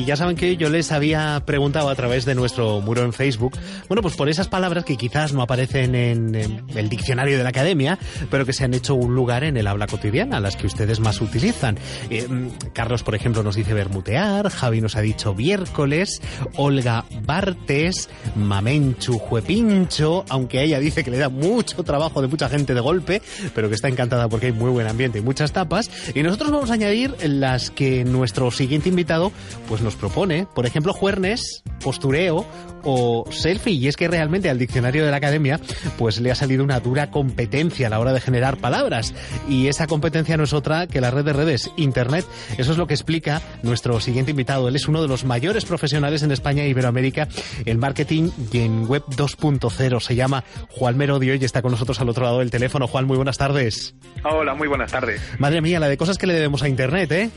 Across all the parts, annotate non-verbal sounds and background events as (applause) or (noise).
Y ya saben que yo les había preguntado a través de nuestro muro en Facebook, bueno, pues por esas palabras que quizás no aparecen en, el diccionario de la academia, pero que se han hecho un lugar en el habla cotidiana, las que ustedes más utilizan. Eh, mm, Carlos, por ejemplo, nos dice bermutear, Javi nos ha dicho miércoles, Olga Bartes, Mamenchu Juepincho, aunque ella dice que le da mucho trabajo de mucha gente de golpe, pero que está encantada porque hay muy buen ambiente y muchas tapas. Y nosotros vamos a añadir las que nuestro siguiente invitado pues nos propone, por ejemplo, juernes, postureo o selfie. Y es que realmente al diccionario de la academia pues le ha salido una dura competencia a la hora de generar palabras. Y esa competencia no es otra que la red de redes, Internet. Eso es lo que explica nuestro siguiente invitado. Él es uno de los mayores profesionales en España e Iberoamérica en marketing y en web 2.0. Se llama Juan Merodio y está con nosotros al otro lado del teléfono. Juan, muy buenas tardes. Hola, muy buenas tardes. Madre mía, la de cosas que le debemos a Internet, ¿eh?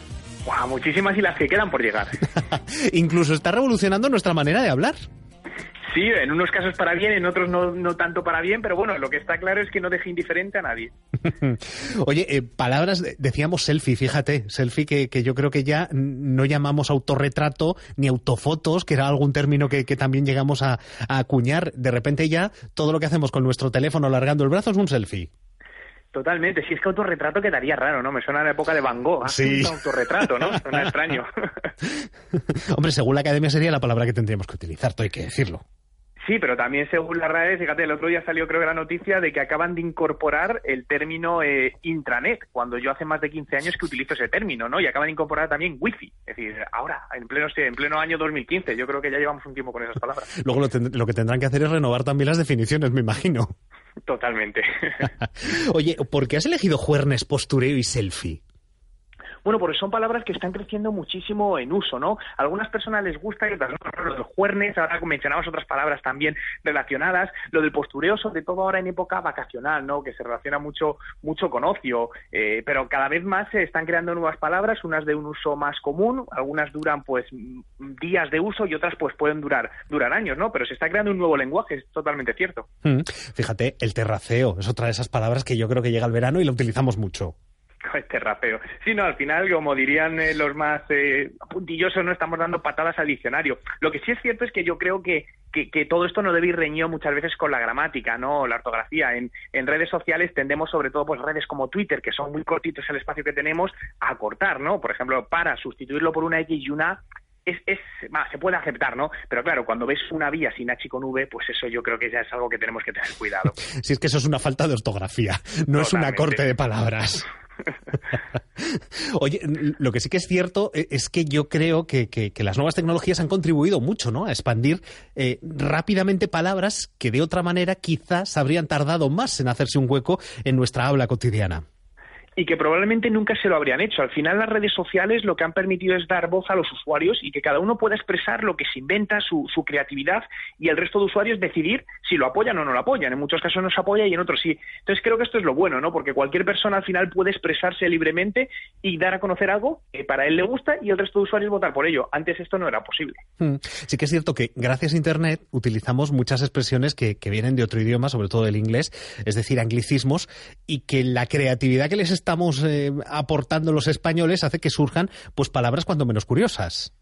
Muchísimas y las que quedan por llegar. (laughs) Incluso está revolucionando nuestra manera de hablar. Sí, en unos casos para bien, en otros no, no tanto para bien, pero bueno, lo que está claro es que no deje indiferente a nadie. (laughs) Oye, eh, palabras, decíamos selfie, fíjate, selfie que, que, yo creo que ya no llamamos autorretrato ni autofotos, que era algún término que, que también llegamos a, a acuñar. De repente ya todo lo que hacemos con nuestro teléfono alargando el brazo es un selfie. Totalmente, si es que autorretrato quedaría raro, ¿no? Me suena a la época de Van Gogh. Sí. Autorretrato, ¿no? (laughs) Suena extraño. (laughs) Hombre, según la academia sería la palabra que tendríamos que utilizar, todo hay que decirlo. Sí, pero también según la RAE, fíjate, el otro día salió creo que la noticia de que acaban de incorporar el término eh, intranet, cuando yo hace más de 15 años que utilizo ese término, ¿no? Y acaban de incorporar también wifi, es decir, ahora, en pleno, en pleno año 2015, yo creo que ya llevamos un tiempo con esas palabras. Luego lo, lo que tendrán que hacer es renovar también las definiciones, me imagino. Totalmente. (laughs) Oye, ¿por qué has elegido juernes, postureo y selfie? Bueno, porque son palabras que están creciendo muchísimo en uso, ¿no? A algunas personas les gusta y otras no. Lo del ahora mencionabas otras palabras también relacionadas. Lo del postureo, sobre todo ahora en época vacacional, ¿no? Que se relaciona mucho, mucho con ocio. Eh, pero cada vez más se están creando nuevas palabras, unas de un uso más común, algunas duran pues días de uso y otras pues pueden durar, durar años, ¿no? Pero se está creando un nuevo lenguaje, es totalmente cierto. Mm. Fíjate, el terraceo es otra de esas palabras que yo creo que llega el verano y lo utilizamos mucho (laughs) este rapeo. Sí, no, al final, como dirían eh, los más eh, puntillosos, no estamos dando patadas al diccionario. Lo que sí es cierto es que yo creo que, que, todo esto no debe ir reñido muchas veces con la gramática, ¿no? La ortografía. En, en, redes sociales tendemos, sobre todo, pues redes como Twitter, que son muy cortitos el espacio que tenemos, a cortar, ¿no? Por ejemplo, para sustituirlo por una X y una es, es se puede aceptar, ¿no? Pero claro, cuando ves una vía sin H con V, pues eso yo creo que ya es algo que tenemos que tener cuidado. (laughs) si es que eso es una falta de ortografía, no es una corte de palabras. (laughs) (laughs) Oye, lo que sí que es cierto e, es que yo creo que, las nuevas tecnologías han contribuido mucho ¿no? a expandir eh, rápidamente palabras que de otra manera quizás habrían tardado más en hacerse un hueco en nuestra habla cotidiana y que probablemente nunca se lo habrían hecho. Al final las redes sociales lo que han permitido es dar voz a los usuarios y que cada uno pueda expresar lo que se inventa, su, su creatividad y el resto de usuarios decidir si lo apoyan o no lo apoyan. En muchos casos no se apoya y en otros sí. Entonces creo que esto es lo bueno, ¿no? Porque cualquier persona al final puede expresarse libremente y dar a conocer algo que para él le gusta y el resto de usuarios votar por ello. Antes esto no era posible. Hmm. Sí que es cierto que gracias a Internet utilizamos muchas expresiones que, que vienen de otro idioma, sobre todo del inglés, es decir, anglicismos, y que la creatividad que les estamos eh, aportando los españoles hace que surjan pues palabras cuando menos curiosas.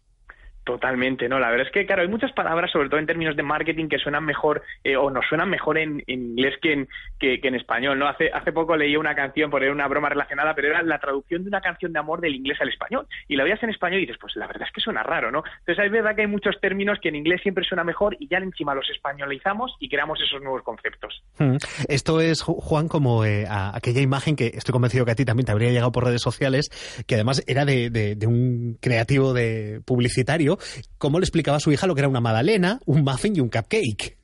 Totalmente, no. La verdad es que, claro, hay muchas palabras, sobre todo en términos de marketing, que suenan mejor eh, o nos suenan mejor en, inglés que en, que, en español, ¿no? Hace, hace poco leí una canción, por una broma relacionada, pero era la traducción de una canción de amor del inglés al español. Y la veías en español y dices, pues la verdad es que suena raro, ¿no? Entonces es verdad que hay muchos términos que en inglés siempre suena mejor y ya encima los españolizamos y creamos esos nuevos conceptos. Hmm. Esto es, Juan, como eh, aquella imagen que estoy convencido que a ti también te habría llegado por redes sociales, que además era de, de un creativo de publicitario cómo le explicaba a su hija lo que era una magdalena, un muffin y un cupcake.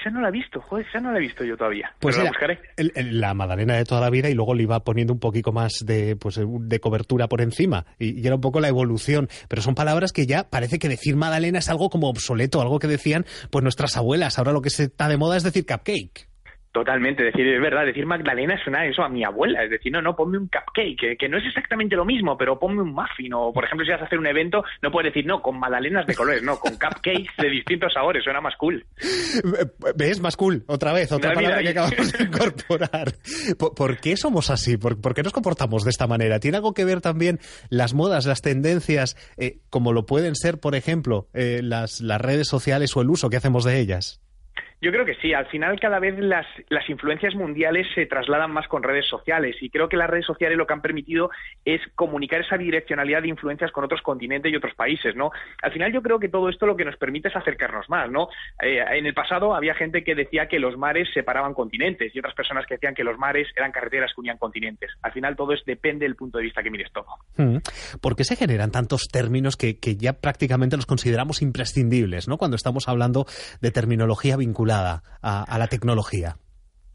esa no la he visto, joder, esa no la he visto yo todavía. Pues la buscaré. la Madalena de toda la vida y luego le iba poniendo un poquito más de, pues, de cobertura por encima y, y, era un poco la evolución. Pero son palabras que ya parece que decir Madalena es algo como obsoleto, algo que decían pues nuestras abuelas. Ahora lo que se está de moda es decir cupcake. Totalmente, decir, es verdad, decir Magdalena suena eso a mi abuela, es decir, no, no, ponme un cupcake, que, no es exactamente lo mismo, pero ponme un muffin, o por ejemplo, si vas a hacer un evento, no puedes decir, no, con magdalenas de colores, no, con cupcakes de distintos sabores, suena más cool. ¿Ves? Más cool, otra vez, otra palabra que acabamos de incorporar. ¿Por, qué somos así? ¿Por, qué nos comportamos de esta manera? ¿Tiene algo que ver también las modas, las tendencias, eh, como lo pueden ser, por ejemplo, eh, las, las redes sociales o el uso que hacemos de ellas? Yo creo que sí. Al final, cada vez las, las influencias mundiales se trasladan más con redes sociales y creo que las redes sociales lo que han permitido es comunicar esa direccionalidad de influencias con otros continentes y otros países, ¿no? Al final, yo creo que todo esto lo que nos permite es acercarnos más, ¿no? Eh, en el pasado había gente que decía que los mares separaban continentes y otras personas que decían que los mares eran carreteras que unían continentes. Al final, todo es depende del punto de vista que mires todo. Hmm. ¿Por qué se generan tantos términos que, que ya prácticamente los consideramos imprescindibles, ¿no? Cuando estamos hablando de terminología vinculada a, la tecnología?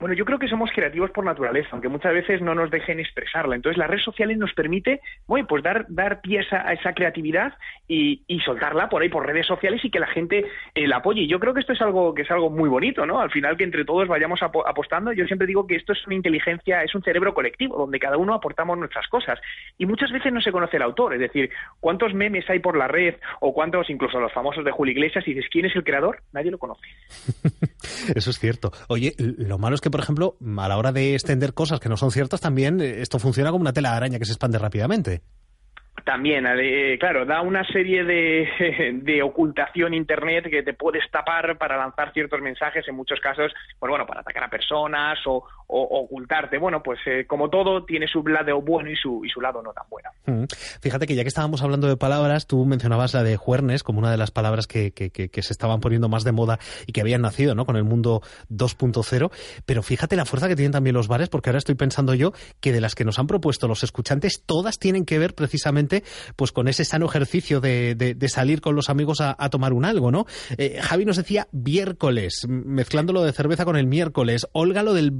Bueno, yo creo que somos creativos por naturaleza, aunque muchas veces no nos dejen expresarla. Entonces, las redes sociales nos permite, bueno, pues dar, dar pieza a esa creatividad y, soltarla por ahí por redes sociales y que la gente eh, la apoye. Y yo creo que esto es algo que es algo muy bonito, ¿no? Al final que entre todos vayamos apostando. Yo siempre digo que esto es una inteligencia, es un cerebro colectivo donde cada uno aportamos nuestras cosas. Y muchas veces no se conoce el autor, es decir, cuántos memes hay por la red o cuántos, incluso los famosos de Julio Iglesias, y dices quién es el creador, nadie lo conoce. (laughs) Eso es cierto. Oye, lo malo es que por ejemplo, a la hora de extender cosas que no son ciertas, también eh, esto funciona como una tela de araña que se expande rápidamente. También, eh, claro, da una serie de, (laughs) de, ocultación Internet que te puedes tapar para lanzar ciertos mensajes, en muchos casos, pues bueno, para atacar a personas o, ocultarte. Bueno, pues eh, como todo, tiene su lado bueno y su, y su lado no tan bueno. Mm. Fíjate que ya que estábamos hablando de palabras, tú mencionabas la de Juernes como una de las palabras que, que, que, se estaban poniendo más de moda y que habían nacido ¿no? con el mundo 2.0, pero fíjate la fuerza que tienen también los bares, porque ahora estoy pensando yo que de las que nos han propuesto los escuchantes, todas tienen que ver precisamente pues con ese sano ejercicio de, salir con los amigos a, tomar un algo, ¿no? Eh, Javi nos decía miércoles, mezclándolo de cerveza con el miércoles, Olga lo del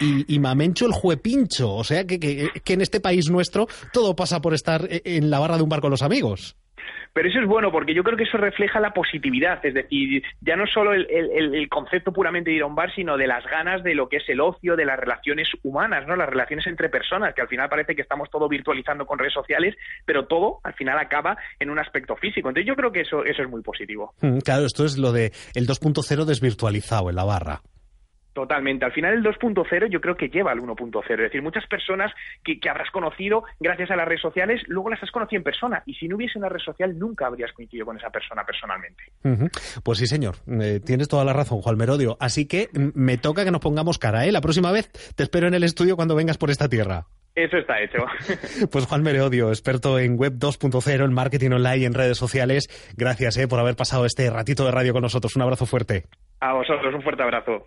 y, y Mamencho el juepincho, o sea que, que en este país nuestro todo pasa por estar en la barra de un bar con los amigos. Pero eso es bueno porque yo creo que eso refleja la positividad, es decir, ya no solo el, concepto puramente de ir a un bar, sino de las ganas de lo que es el ocio, de las relaciones humanas, ¿no? Las relaciones entre personas, que al final parece que estamos todo virtualizando con redes sociales, pero todo al final acaba en un aspecto físico. Entonces yo creo que eso, eso es muy positivo. Mm, claro, esto es lo de el 2.0 desvirtualizado en la barra. Totalmente. Al final el 2.0 yo creo que lleva al 1.0. Es decir, muchas personas que, habrás conocido gracias a las redes sociales, luego las has conocido en persona. Y si no hubiese una red social, nunca habrías coincidido con esa persona personalmente. Pues sí, señor. Eh, tienes toda la razón, Juan Merodio. Así que mm, me toca que nos pongamos cara. ¿eh? La próxima vez te espero en el estudio cuando vengas por esta tierra. Eso está hecho. (laughs) Pues Juan Merodio, experto en Web 2.0, en marketing online y en redes sociales. Gracias eh, por haber pasado este ratito de radio con nosotros. Un abrazo fuerte. A vosotros, un fuerte abrazo.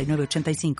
85